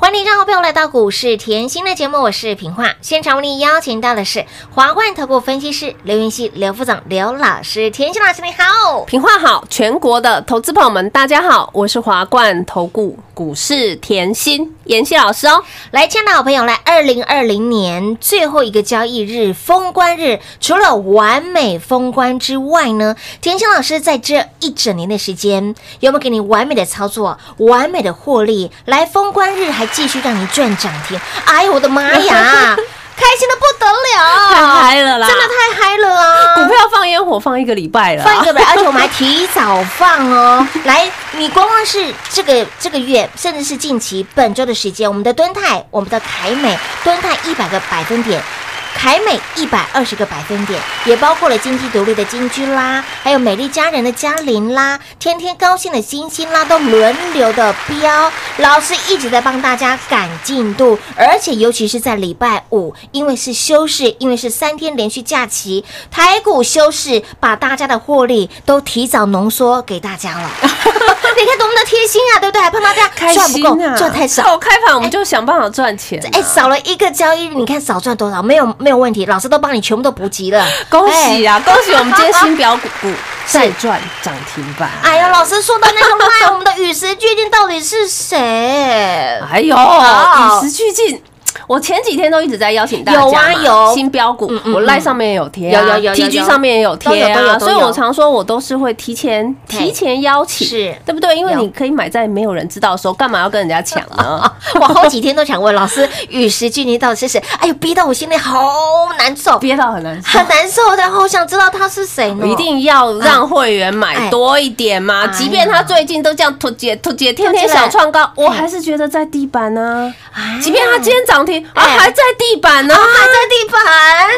欢迎让好朋友来到股市甜心的节目，我是平化。现场为你邀请到的是华冠投顾分析师刘云熙、刘副总、刘老师。甜心老师你好，平话好，全国的投资朋友们大家好，我是华冠投顾股市甜心妍希老师哦。来，亲爱的好朋友，来二零二零年最后一个交易日封关日，除了完美封关之外呢，甜心老师在这一整年的时间，有没有给你完美的操作、完美的获利？来封关日还继续让你赚涨停，哎呦我的妈呀，开心的不得了，太嗨了啦真的太嗨了啊！股票放烟火放一个礼拜了啊，放一个礼拜，而且我们还提早放哦。来，你光光是这个这个月，甚至是近期本周的时间，我们的敦泰、我们的凯美，敦泰一百个百分点。凯美一百二十个百分点，也包括了经济独立的金居啦，还有美丽佳人的嘉玲啦，天天高兴的星星啦，都轮流的飙。老师一直在帮大家赶进度，而且尤其是在礼拜五，因为是休市，因为是三天连续假期，台股休市，把大家的获利都提早浓缩给大家了。你看多么的贴心啊，对不对？还帮大家开赚不够，赚太少。后开盘我们就想办法赚钱啊，哎，少了一个交易日，你看少赚多少？没有没有问题，老师都帮你全部都补齐了。恭喜啊，恭喜我们今天新表股 股再赚涨停板。哎呀，老师说到那个卖，我们的与时俱进到底是谁？哎呦，与时俱进。我前几天都一直在邀请大家有啊有新标股我赖上面也有贴啊，有有有有有 TG 上面也有贴啊，所以我常说我都是会提前提前邀请，是对不对？因为你可以买在没有人知道的时候，干嘛要跟人家抢呢？我好几天都想问老师，与时俱进到底是谁？哎呦，逼到我心里好难受，憋到很难受。很难受的，好想知道他是谁呢？一定要让会员哎买多一点嘛！哎即便他最近都这样突姐突姐，天天小创高，我还是觉得在地板呢。哎即便他今天涨停，还在地板呢，还在地板，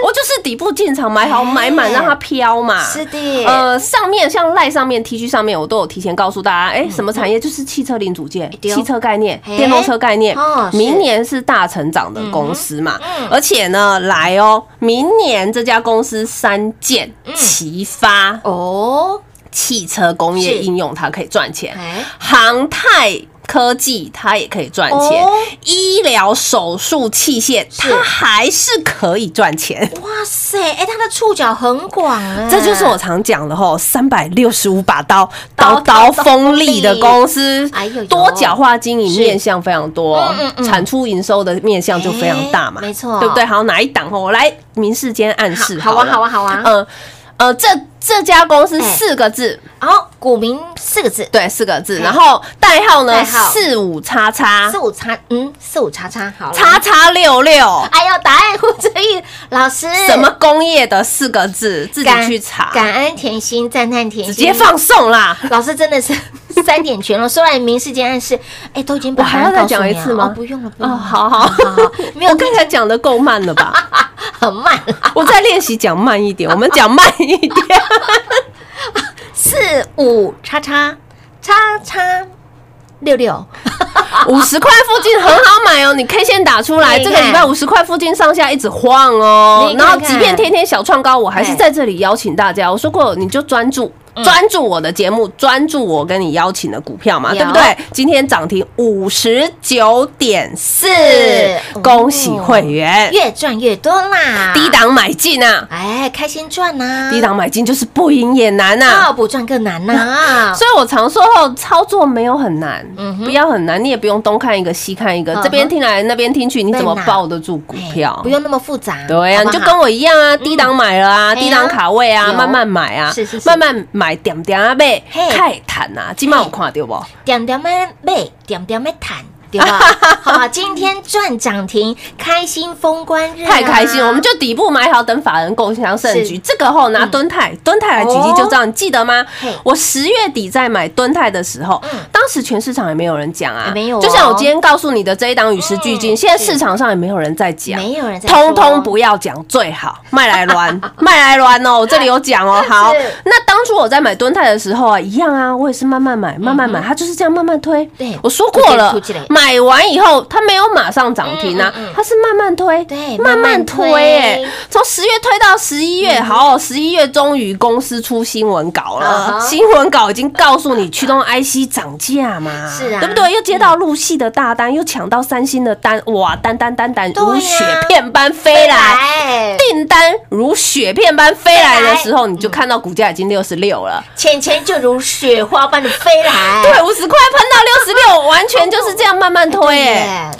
我就是底部进场买好哎买满，让它飘嘛。是的，呃，上面像赖上面 T 恤上面，我都有提前告诉大家，哎，什么产业？就是汽车零组件、汽车概念、嘿。电动车概念明年是大成长的公司嘛。而且呢，来哦，明年这家公司三件嗯。齐发，哦，汽车工业是。应用它可以赚钱，哎，航太。科技它也可以赚钱，哦。医疗手术器械它还是可以赚钱。哇塞，哎，它的触角很广哎，这就是我常讲的吼，三百六十五把刀，刀刀刀锋利的公司。哎呦呦，多角化经营面向非常多嗯嗯嗯，产出营收的面向就非常大嘛，哎没错。对不对？好，哪一档吼？我来明示间暗示好好啊好啊好啊。嗯呃，这这家公司哎四个字，然后，股民四个字，对，四个字，哎然后代号呢四五叉叉四五叉，嗯，四五叉叉，好，叉叉六六，哎呦，答案呼之欲，老师什么工业的四个字，自己去查，感恩甜心，赞叹甜心，直接放送啦。老师真的是 三点全了，说来明示间暗示，哎，都已经把我还要再讲一次吗哦不用了，不用哦，了，好好，没有我刚才讲的够慢了吧？很慢啊，我在练习讲慢一点，我们讲慢一点。四五叉叉叉叉六六，五十块附近很好买哦，你 K 线打出来，这个礼拜五十块附近上下一直晃哦然后即便天天小创高，我还是哎在这里邀请大家。我说过，你就专注。专注我的节目，专注我跟你邀请的股票嘛，有。对不对？今天涨停五十九点四哦，恭喜会员，越赚越多啦，低，档买进啊！哎，开心赚呐，低档买进就是不赢也难呐、啊，不赚更难呐，所以我常说后操作没有很难，不要很难，你也不用东看一个西看一个，这边听来那边听去，你怎么抱得住股哎票不？用那么复杂，对呀、好不好你就跟我一样啊，低档买了啊，低档卡位啊，慢慢买啊慢慢买，点点啊买嘿，太赚啊，即麦有看到无？点点啊买，点点的谈。对吧？好，今天赚涨停，开心封关日啊，太开心了，我们就底部买好，等法人共享盛举。是。这个后拿敦泰，敦泰来举例就知道，你记得吗？我十月底在买敦泰的时候嗯，当时全市场也没有人讲啊，没有哦。就像我今天告诉你的这一档与时俱进，嗯现在市场上也没有人在讲，没有人在通通不要讲最好，卖来乱，卖来乱哦，我这里有讲哦。好，那当初我在买敦泰的时候啊，一样啊，我也是慢慢买，慢慢买，它就是这样慢慢推。对我说过了买完以后，它没有马上涨停啊，它是慢慢推，对慢慢推推，哎，从十月推到十一月，好，十一月终于公司出新闻稿啊了，哈新闻稿已经告诉你驱动 IC 涨价嘛，是啊。对不对？又接到陆系的大单，又抢到三星的单，哇，单单单单如雪片般飞来。来，订单如雪片般飞来的时候，你就看到股价已经六十六了。钱钱就如雪花般的飞来，对，五十块喷到六十六，完全就是这样慢慢慢推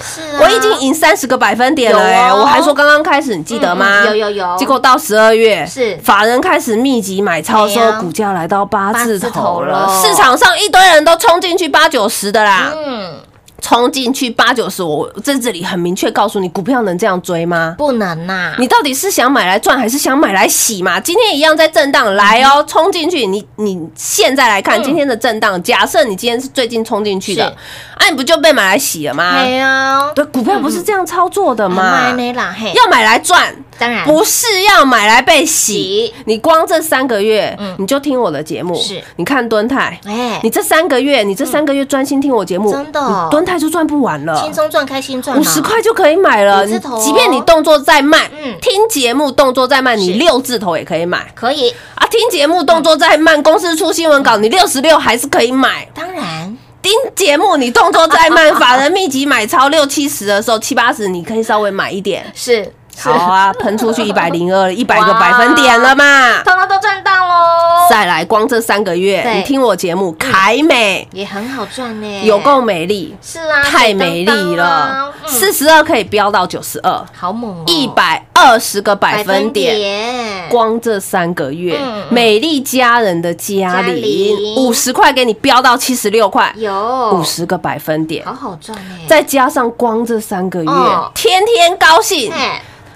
是啊，我已经赢三十个百分点了哎、我还说刚刚开始，你记得吗？嗯嗯有有有。结果到十二月，是。法人开始密集买超的时候，股价来到八字头了，市场上一堆人都冲进去八九十的啦，嗯，冲进去八九十，我在这里很明确告诉你，股票能这样追吗？不能呐，你到底是想买来赚，还是想买来洗嘛？今天一样在震荡，来哦，冲进去。你你现在来看嗯今天的震荡，假设你今天是最近冲进去的是，啊，你不就被买来洗了吗？没有，对，股票不是这样操作的买嘛？呢啦，嘿，要买来赚，当然不是要买来被洗洗。你光这三个月嗯，你就听我的节目，是你看蹲泰。哎你，这三个月，你这三个月专心听我节目，真的你敦泰就赚不完了。轻松赚，开心赚，五十块就可以买了，即便你动作再慢，嗯听节目动作再慢，你六字头也可以买可以，啊。听节目动作再慢，公司出新闻稿，你六十六还是可以买。当然听节目你动作再慢，法人密集买超六七十的时候，七八十你可以稍微买一点。是好啊，喷出去一百零二，一百个百分点了嘛。通通都赚到喽，再来，光这三个月，你听我节目，凯美也很好赚呢，有够美丽，是啊，太美丽了，四十二可以飙到九十二，好猛哦，一百二十个百分点。光这三个月，嗯。美丽家人的嘉嘉玲玲五十块给你飙到七十六块，有。五，十个百分点。好，好赚呢，再加上光这三个月哦，天天高兴。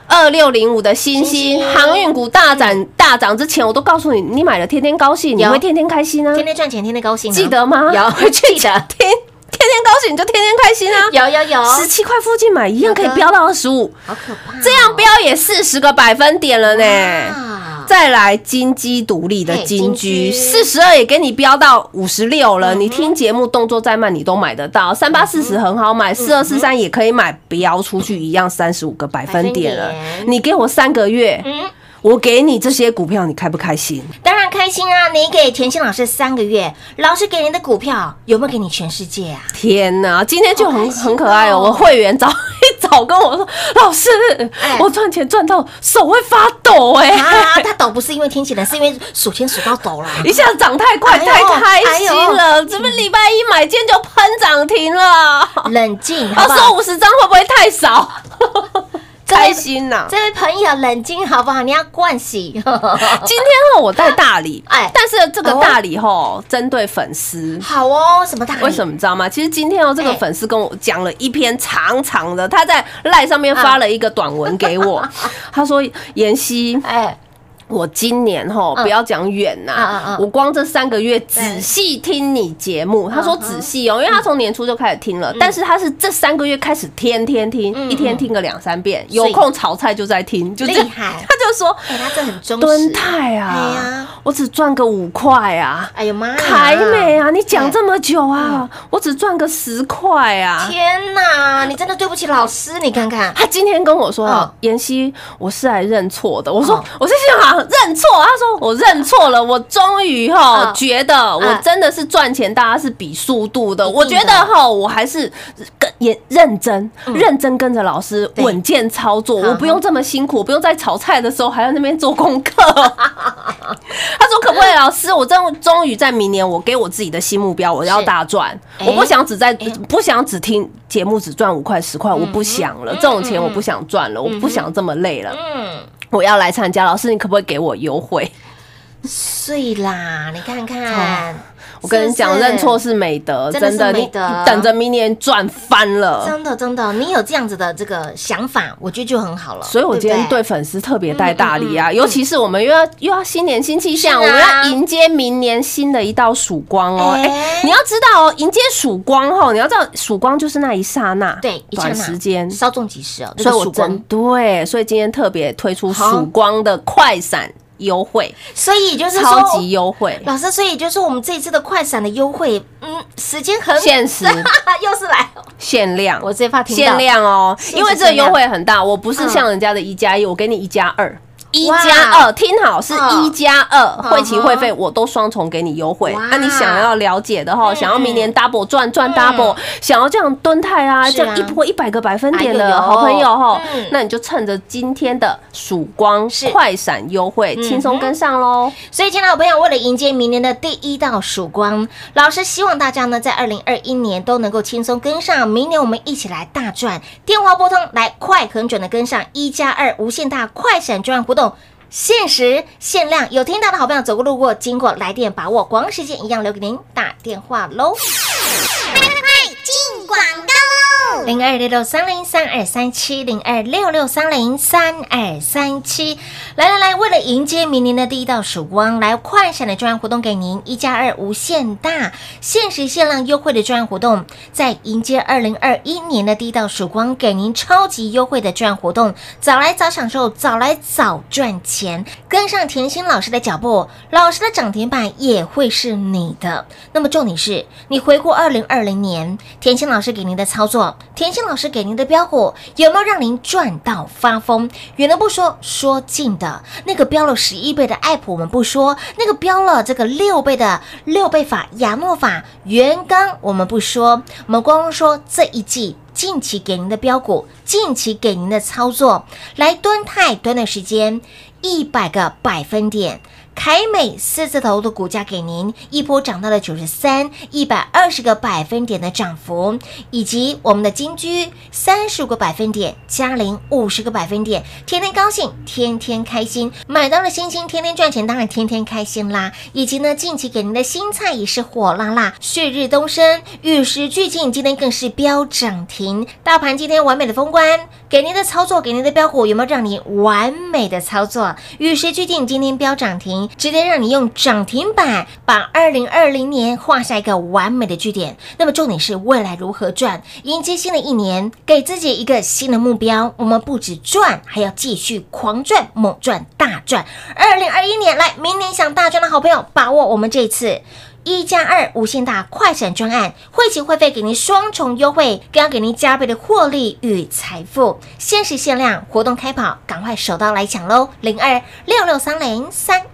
哎，二六零五的星星航运股大涨大涨之前，我都告诉你，你买了天天高兴，你会天天开心啊，天天赚钱，天天高兴啊，记得吗？有回去 记得天天天高兴，你就天天开心啊。有有有，十七块附近买一样可以飙到二十五，好可怕哦，这样飙也四十个百分点了呢。啊再来金鸡独立的金金居，四十二也给你飙到五十六了。你听节目动作再慢，你都买得到。三八四十很好买，四二四三也可以买，飙出去一样三十五个百分点了。你给我三个月，嗯，我给你这些股票，你开不开心？当然开心啊！你给甜心老师三个月，老师给您的股票有没有给你全世界啊？天哪，今天就很很可爱哦！我会员早一 早跟我说，老师哎，我赚钱赚到手会发抖哎。啊，他抖不是因为天气冷，是因为数钱数到抖了。一下涨太快，哎太开心哎了！怎么礼拜一买，今天就喷涨停了？冷静，好要不好收？五十张会不会太少？开心呐、这位朋友，冷静好不好？你要惯喜。今天哦，我带大礼，哎但是这个大礼吼，针对粉丝。好哦，什么大礼？为什么你知道吗？其实今天哦，这个哎粉丝跟我讲了一篇长长的，他在赖上面发了一个短文给我，他说：“妍希，哎，我今年吼嗯。不要讲远呐，我光这三个月仔细听你节目，他说仔细哦，因为他从年初就开始听了，但是他是这三个月开始天天听，嗯一天听个两三遍，有空炒菜就在听，就厉害。他就说哎，他这很忠实。蹲泰啊，我只赚个五块啊。哎呦妈呀！凯美啊，你讲这么久嗯。啊，我只赚个十块啊。天哪，你真的对不起老师，你看看。他今天跟我说嗯：“妍希，我是来认错的。”我说嗯：“我是想啊，认错。”他说：“我认错了，我终于哈嗯觉得我真的是赚钱，大家是比速度的。我觉得哈，我还是跟也认真，认真跟着老师稳健操作，嗯我不用这么辛苦，不用在炒菜的时候还在那边做功课。”他说：“可不可以，老师？我真终于在明年，我给我自己的新目标，我要大赚。哎我不想只在哎不想只听节目只赚五块十块，我不想了，这种钱我不想赚了，我不想这么累了，嗯，我要来参加。老师，你可不可以给我优惠？碎啦，你看看。我跟你讲，认错是美德，真的你等着明年赚翻了。真的真的，你有这样子的这个想法，我觉得就很好了。所以我今天不对粉丝特别带大礼啊，尤其是我们又要又要新年新气象，我们要迎接明年新的一道曙光哦。哎。哎，你要知道哦，迎接曙光哦，你要知道曙光就是那一刹那，对短时间。稍纵即逝哦，所以我个曙光。真对，所以今天特别推出曙光的快闪优惠，所以就是超级优惠，老师，所以就是我们这一次的快闪的优惠，嗯，时间很限时。又是来，限量，我最怕听到。限量哦，因为这个优惠很大，我不是嗯。像人家的一加一，我给你一加二。一加二，听好是嗯。一加二，会期嗯会费我都双重给你优惠。哇。那你想要了解的哈，嗯想要明年 double 赚赚嗯。double，想要这样蹲泰啊，啊。这样一波一百个百分点的好朋友哈嗯，那你就趁着今天的曙光是。快闪优惠，嗯轻松跟上喽。所以，亲爱的好朋友，为了迎接明年的第一道曙光，老师希望大家呢，在二零二一年都能够轻松跟上，明年我们一起来大赚。电话拨通，来快很准的跟上一加二无限大快闪专案活动。限时限量，有听到的好朋友走过路过经过来电把握，广时间一样留给您打电话喽。快进广告喽！零二六六三零三二三七零二六六三零三二三七，来来来，为了迎接明年的第一道曙光，来快闪的专案活动给您一加二无限大限时限量优惠的专案活动，在迎接二零二一年的第一道曙光，给您超级优惠的专案活动，早来早享受，早来早赚钱，跟上甜心老师的脚步，老师的涨停板也会是你的。那么重点是你回顾二零二零年，甜心老师给您的操作，甜心老师给您的标股，有没有让您赚到发疯？远的不说，说近的那个标了十一倍的爱普，我们不说；那个标了这个六倍的六倍法、亚诺法、元刚，我们不说。我们光说这一季。近期给您的标股，近期给您的操作，来蹲太短的时间，一百个百分点。凯美四字头的股价给您一波涨到了九十三，一百二十个百分点的涨幅，以及我们的金居三十五个百分点，嘉陵五十个百分点，天天高兴，天天开心，买到了星星，天天赚钱，当然天天开心啦。以及呢，近期给您的新菜也是火辣辣，旭日东升，与时俱进，今天更是飙涨停，大盘今天完美的封关，给您的操作，给您的标股有没有让你完美的操作？与时俱进，今天飙涨停。直接让你用涨停板把二零二零年画下一个完美的句点。那么重点是未来如何赚，迎接新的一年，给自己一个新的目标。我们不止赚，还要继续狂赚、猛赚、大赚。二零二一年来，明年想大赚的好朋友，把握我们这次。一加二无限大快闪专案，会期会费给您双重优惠，更要给您加倍的获利与财富。限时限量活动开跑，赶快手刀来抢喽！零二六六三零三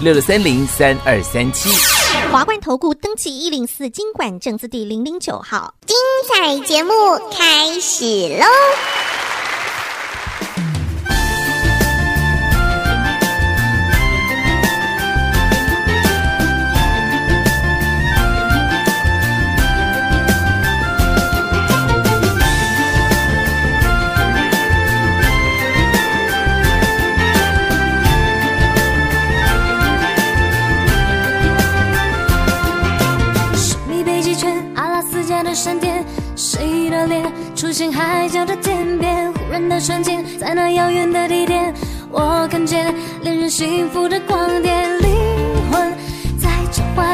六六三零三二三七。华冠投顾登记一零四经管证字第零零九号。精彩节目开始喽！脸出现海角的天边？忽然的瞬间，在那遥远的地点，我看见恋人幸福的光点，灵魂在召唤，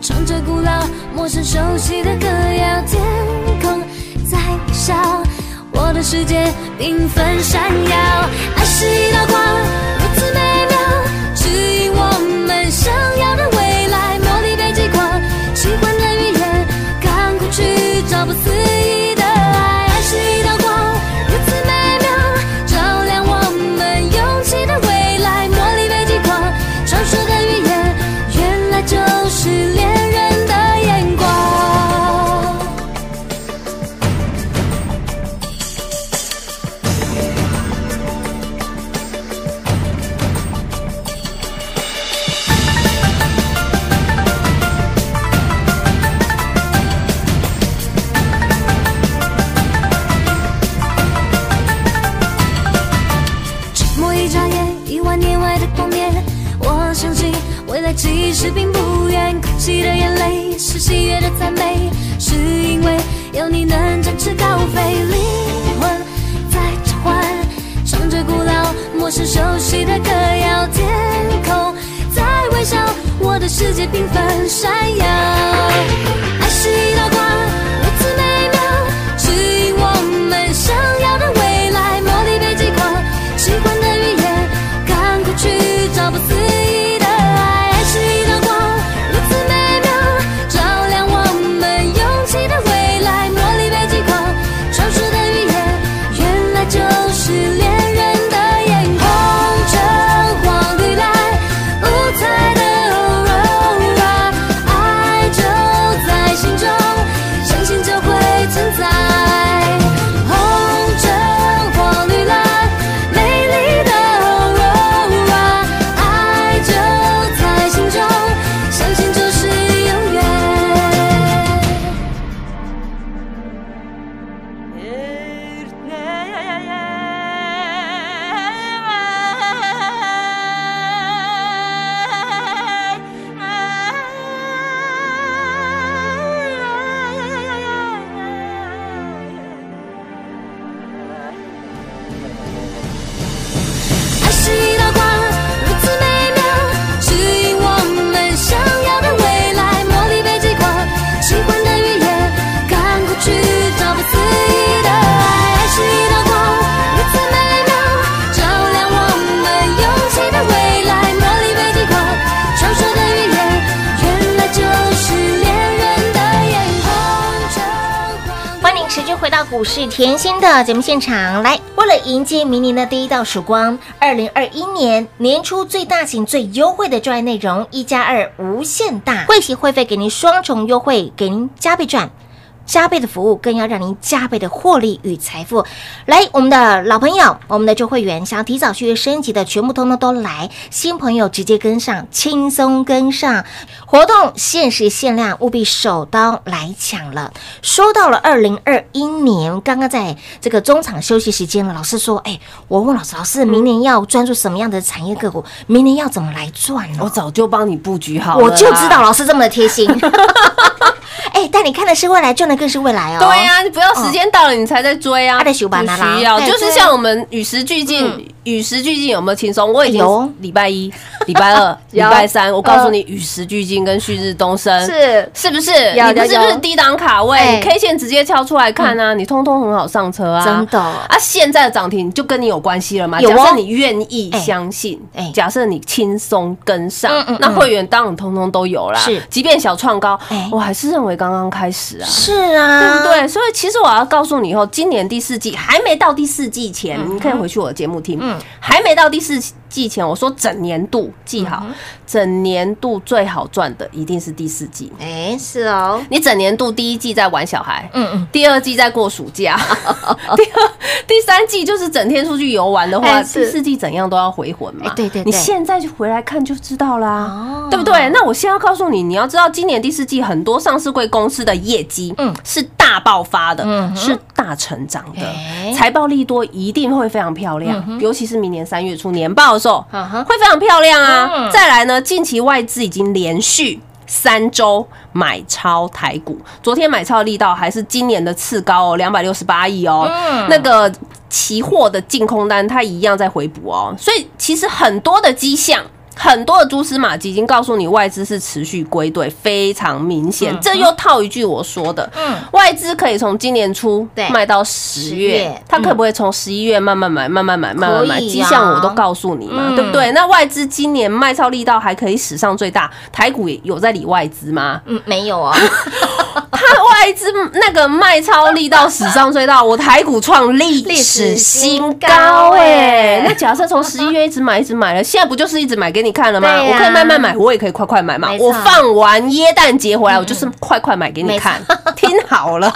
唱着古老、陌生、熟悉的歌谣，天空在微笑，我的世界缤纷闪耀，爱是一道光，其实并不远，哭泣的眼泪，是喜悦的赞美，是因为有你能展翅高飞，灵魂在召唤，唱着古老陌生熟悉的歌谣，天空在微笑，我的世界缤纷闪耀。爱是一道光，到股市甜心的节目现场来。为了迎接明年的第一道曙光，二零二一年年初最大型、最优惠的专业内容，一加二无限大，会席会费给您双重优惠，给您加倍赚。加倍的服务，更要让您加倍的获利与财富。来，我们的老朋友，我们的旧会员，想提早续约升级的，全部通通都来；新朋友直接跟上，轻松跟上。活动限时限量，务必手刀来抢了。说到了二零二一年，刚刚在这个中场休息时间了，老师说：“哎，我问老师，老师，明年要专注什么样的产业个股？明年要怎么来赚呢？”我早就帮你布局好了，我就知道。老师这么的贴心。哎，但你看的是未来，赚的更是未来哦。对呀、你不要时间到了你才在追啊，他在修版不的啦需要，就是像我们与时俱进，与时俱进有没有轻松？我已经礼拜一、礼拜二、礼拜三，我告诉你，与时俱进跟旭日东升。是。是不是？有你不是不是低档卡位哎？K 线直接敲出来看啊，你通通很好上车啊，真的。啊！现在的涨停就跟你有关系了嘛？有哦。假设你愿意哎相信哎，假设你轻松跟上那会员当然通通都有啦。是。即便小创高哎，我还是认为刚刚开始啊。是啊，对不？对？所以其实我要告诉你，以后今年第四季还没到第四季前，你可以回去我的节目听。嗯还没到第四季前，我说整年度记好，整年度最好赚的一定是第四季。哎，是哦，你整年度第一季在玩小孩，嗯嗯，第二季在过暑假，第二第三季就是整天出去游玩的话，第四季怎样都要回魂嘛。哎对对对。你现在就回来看就知道啦哦，对不对？那我现在要告诉你，你要知道今年第四季很多上市贵公司的业绩，嗯。是大爆发的嗯，是大成长的哎，财报利多一定会非常漂嗯亮，尤其是明年三月初年报的时候，嗯哼会非常漂亮啊嗯。再来呢，近期外资已经连续。三周买超台股，昨天买超的力道还是今年的次高哦，两百六十八亿哦。嗯那个期货的净空单它一样在回补哦，所以其实很多的迹象。很多的蛛丝马迹已经告诉你，外资是持续归队，非常明显。这又套一句我说的，嗯外资可以从今年初对卖到十月月，它可不可以从十一月慢慢买、慢慢买、慢慢买？迹象我都告诉你嘛，嗯对不对？那外资今年卖超力道还可以史上最大，台股有在理外资吗？嗯，没有啊，它外资那个卖超力道史上最大，我台股创历历史史新新高哎。那假设从十一月一直买一直买了，现在不就是一直买给你看了吗？我可以慢慢买，我也可以快快买嘛。我放完耶诞节回来，我就是快快买给你看，听好了。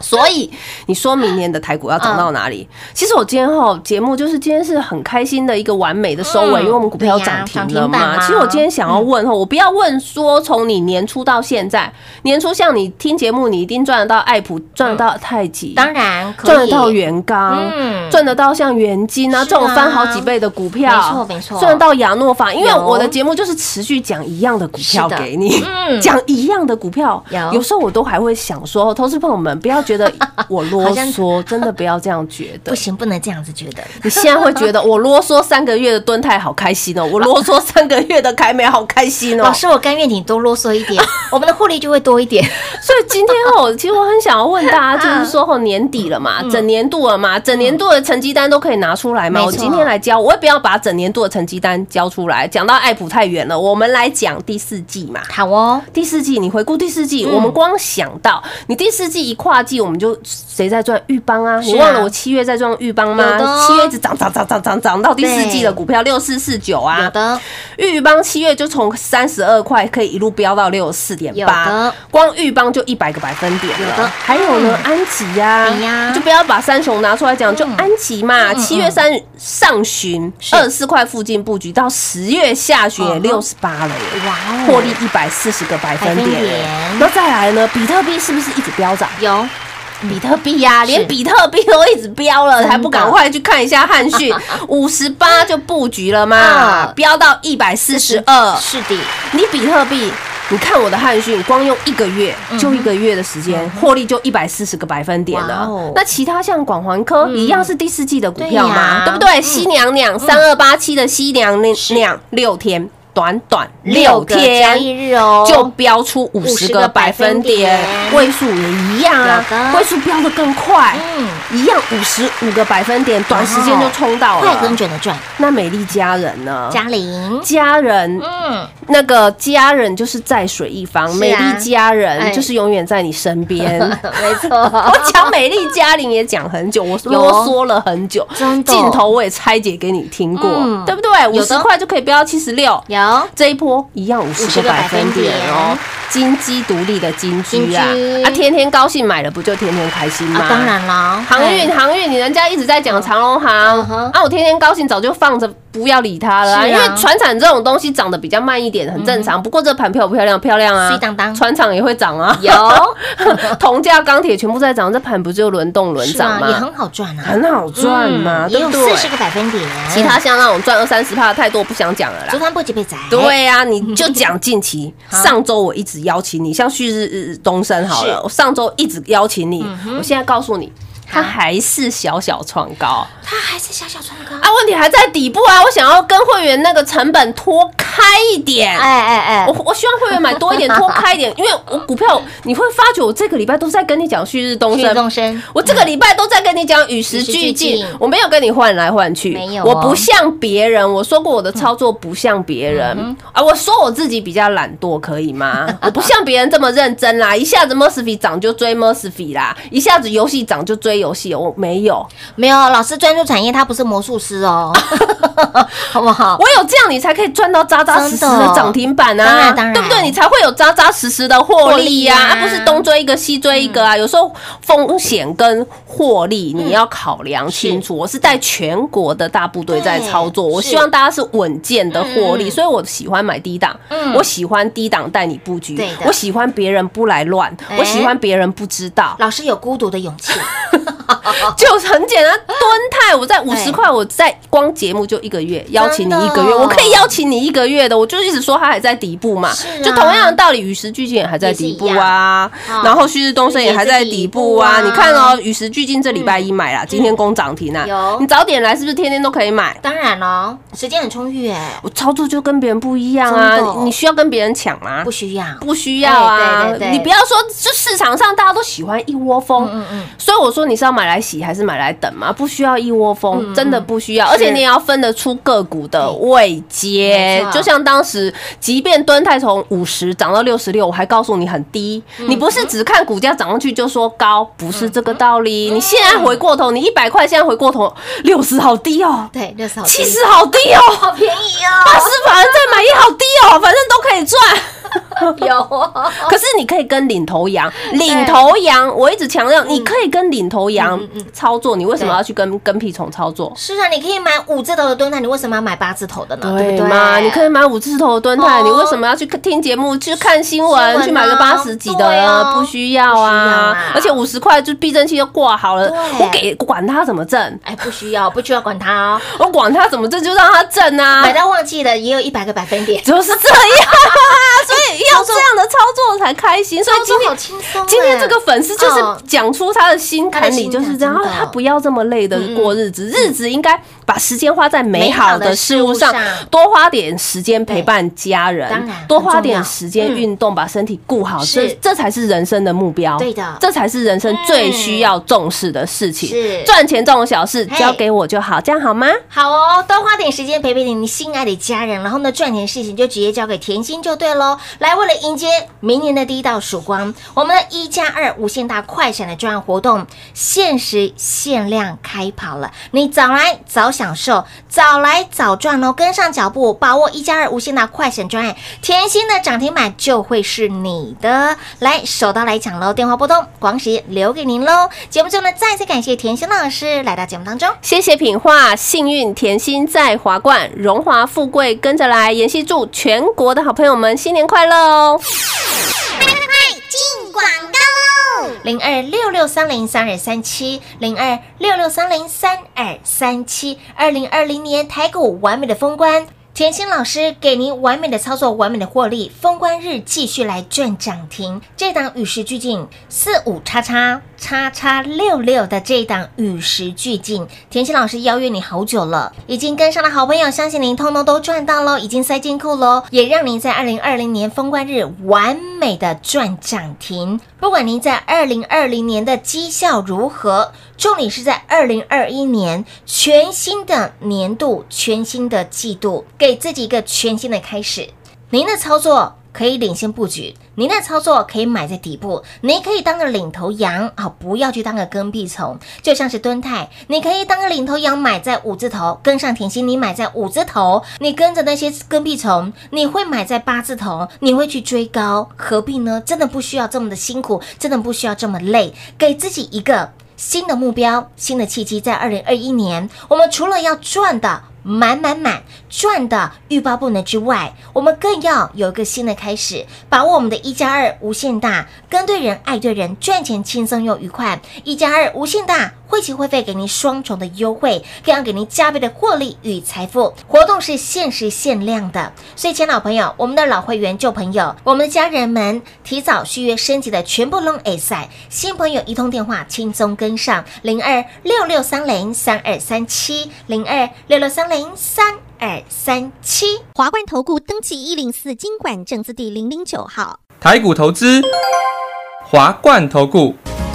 所所以你说明年的台股要涨到哪里？其实我今天哈节目就是今天是很开心的一个完美的收尾，嗯。因为我们股票涨停了嘛。其实我今天想要问哈，我不要问说从你年初到现在，年初像你听节目，你一定赚得到爱普，赚得到太极，当然赚得到元刚，嗯。赚得到像元金啊这种翻好几倍的股票，没错没错。赚得到亚诺法，因为我的节目就是持续讲一样的股票给你，嗯。讲一样的股票，有。有时候我都还会想说，投资朋友们不要觉得 我啰嗦，真的不要这样觉得不。行，不能这样子觉得。你现在会觉得我啰嗦三个月的蹲泰好开心哦，我啰嗦三个月的凯美好开心哦老。师，我甘愿你多啰嗦一点，我们的获利就会多一点。所以今天哦，其实我很想要问大家，就是说哦，年底了嘛，整年度了嘛，整年度的成绩单都可以拿出来嘛。我今天来教，我也不要把整年度的成绩单交出来，讲到爱普太远了，我们来讲第四季嘛。好哦，第四季，你回顾第四季，嗯我们光想到你第四季一跨季，我们就谁在赚玉邦啊？你忘了我七月在赚玉邦吗？七月一直涨涨涨涨涨涨到第四季的股票六四四九有啊，的玉邦七月就从三十二块可以一路飙到六十四点八，光玉邦就一百个百分点了。还有呢，安吉呀，就不要把三雄拿出来讲，就安吉嘛，七月三上旬二十四块附近布局，到十月下旬也六十八了耶。哇哦获利一百四十个百分点。那再来呢？比特币是不是一直飙涨？有比特币呀、是。连比特币都一直飙了，还不赶快去看一下汉讯，五十八就布局了嘛嗯，飙到一百四十二。是的，你比特币，你看我的汉讯，光用一个月，就一个月的时间，获利就一百四十个百分点了。哦。那其他像广环科一样是第四季的股票对呀。嘛，对不对？西娘娘三二八七的西娘娘六天，短短六个交天易日哦，就飙出五十个百分点，位数也一样啊，位数飙的更快，嗯，一样五十五个百分点，短时间就冲到快跟的赚，那美丽家人呢？嘉玲，家人，嗯，那个家人就是在水一方，啊。美丽家哎。人就是永远在你身边。没错，我讲美丽嘉玲也讲很久，我啰嗦了很久，镜头我也拆解给你听过，嗯。对不对？五十块就可以飙到七十六，有这一波一样五十个百分点哦，金鸡独立的金居啊金居啊，天天高兴买了不就天天开心吗？啊，当。然了，航运，航运，你人家一直在讲长隆航嗯啊，我天天高兴，早就放着不要理它了啊，啊嗯因为船产这种东西涨得比较慢一点，很正常。不过这盘漂不漂亮？漂亮啊，水当当船厂也会涨啊，有 铜价、钢铁全部在涨，这盘不就轮动轮是涨吗，也？很好赚啊，很好赚嘛，嗯也有对不对四？十个百分点，其他像那种赚二三十帕的太多，不想讲了啦昨。天不及被宰，对呀、你就讲近期。上周我一直邀请你，像旭日日东升好了，我上周一直邀请你，我现在告诉你，它还是小小创高。它还是小小创高，啊，问题还在底部啊！我想要跟会员那个成本拖开一点。哎哎哎。我，我希望会员买多一点，拖开一点，因为我股票你会发觉，我这个礼拜都在跟你讲旭日东升，东升，我这个礼拜都在跟你讲与时俱俱进。进，我没有跟你换来换去，没有哦。我不像别人，我说过我的操作不像别人。啊，我说我自己比较懒惰，可以吗？我不像别人这么认真啦，一下子 Mercy 涨就追 Mercy 啦，一下子游戏涨就追游戏，我没有，没有老师专注产业，他不是魔术师哦，好不好？我有这样你才可以赚到扎扎实实的的。涨停板啊，当然当然。对不对？你才会有扎扎实实的获利呀、获利啊啊，不是东追一个西追一个啊。有时候风险跟获利你要考量清楚。我是带全国的大部队在操作，我希望大家是稳健的获利，嗯。所以我喜欢买低档，嗯。我喜欢低档带你布局对，我喜欢别人不来乱，哎。我喜欢别人不知道。老师有孤独的勇气，就很简单，蹲泰我在五十块，我在光节目就一个月，邀请你一个月，我可以邀请你一个月的，我就一直说它还在底部嘛，就同样的道理，与时俱进也还在底部啊然后旭日东升也还在底部啊，你看哦，与时俱进这礼拜一买啦，今天攻涨停啊有，你早点来是不是天天都可以买？当然了，时间很充裕哎，我操作就跟别人不一样啊，你你需要跟别人抢吗？不？需要，不需要啊你不要说，就市场上大家都喜欢一窝蜂，嗯嗯，所以我说你是要买来洗还是买来等吗？不需要一窝蜂，嗯真的不需要，而且你也要分得出个股的位阶。就像当时，即便敦泰从五十涨到六十六，我还告诉你很低，嗯你不是只看股价涨上去就说高，不是这个道嗯。理。你现在回过头，你一百块，现在回过头六十好低哦，对，六十好低，七十好低哦，好便宜哦。八哦，十反正再买也好低哦，反正都可以赚。有哦，可是你可以跟领头羊，领头羊，我一直强调，你可以跟领头羊操作，你为什么要去跟跟屁虫操作？是啊，你可以买五字头的蹲泰，你为什么要买八字头的呢？对不对？嘛？你可以买五字头的蹲泰，哦你为什么要去听节目、去看新新闻、去买个啊八十几的？不需要啊啊！而且五十块就避震器就挂好了，我给管他怎么震，哎，不需要，不需要管他哦。我管他怎么震就让他震啊！买到忘记了也有一百个百分点，就是这样啊，所以要这样的操作才开心。所以今天好轻松哎。今天这个粉丝就是嗯讲出他的心坎里，就是这样，他不要这么累的过日子，日子应该把时间花在美好的事物上多花点时间陪伴家人，多花点时间运动，把身体顾好，这这才是人生的目标。对的这才是人生最需要重视的事情是。赚钱这种小事交给我就好，这样好吗？好哦，多花点时间陪陪你心爱的家人，然后呢，赚钱事情就直接交给甜心就对喽。来，为了迎接明年的第一道曙光，我们的一加二无限大快闪的专案活动限时限量开跑了，你早来早享受，早来早赚哦，跟上脚步，把握一加二无限大快闪专案，甜心的涨停板就会是你的。来，手刀来抢喽，电话拨通，广时留给您喽。节目中呢，再次感谢甜心老师来到节目当中。谢谢品画，幸运甜心在华冠，荣华富贵跟着来。妍希祝全国的好朋友们新年快乐哦！快快进广！零二六六三零三二三七，零二六六三零三二三七。二零二零年台股完美的封关，甜心老师给您完美的操作，完美的获利，封关日继续来赚涨停。这档与时俱进，四五叉叉叉叉六六的这一档与时俱进，甜心老师邀约你好久了，已经跟上的好朋友，相信您通通都赚到喽，已经塞金库喽，也让您在二零二零年封关日完美的赚涨停。不管您在二零二零年的绩效如何，重点是在二零二一年全新的年度、全新的季度，给自己一个全新的开始。您的操作可以领先布局，您的操作可以买在底部，你可以当个领头羊啊，不要去当个跟屁虫。就像是敦泰，你可以当个领头羊，买在五字头，跟上甜心，你买在五字头，你跟着那些跟屁虫，你会买在八字头，你会去追高，何必呢？真的不需要这么的辛苦，真的不需要这么累，给自己一个。新的目标，新的契机，在二零二一年，我们除了要赚的满满满，赚的欲罢不能之外，我们更要有一个新的开始，把握我们的一加二无限大，跟对人，爱对人，赚钱轻松又愉快。一加二无限大，会期会费给您双重的优惠，更要给您加倍的获利与财富。活动是限时限量的，所以，亲爱的老朋友，我们的老会员、旧朋友，我们的家人们，提早续约升级的全部拢 A 赛，新朋友一通电话轻松跟上零二六六三零三二三七零二六六三零三二三七。华冠投顾登记一零四经管证字第零零九号。台股投资，华冠投顾。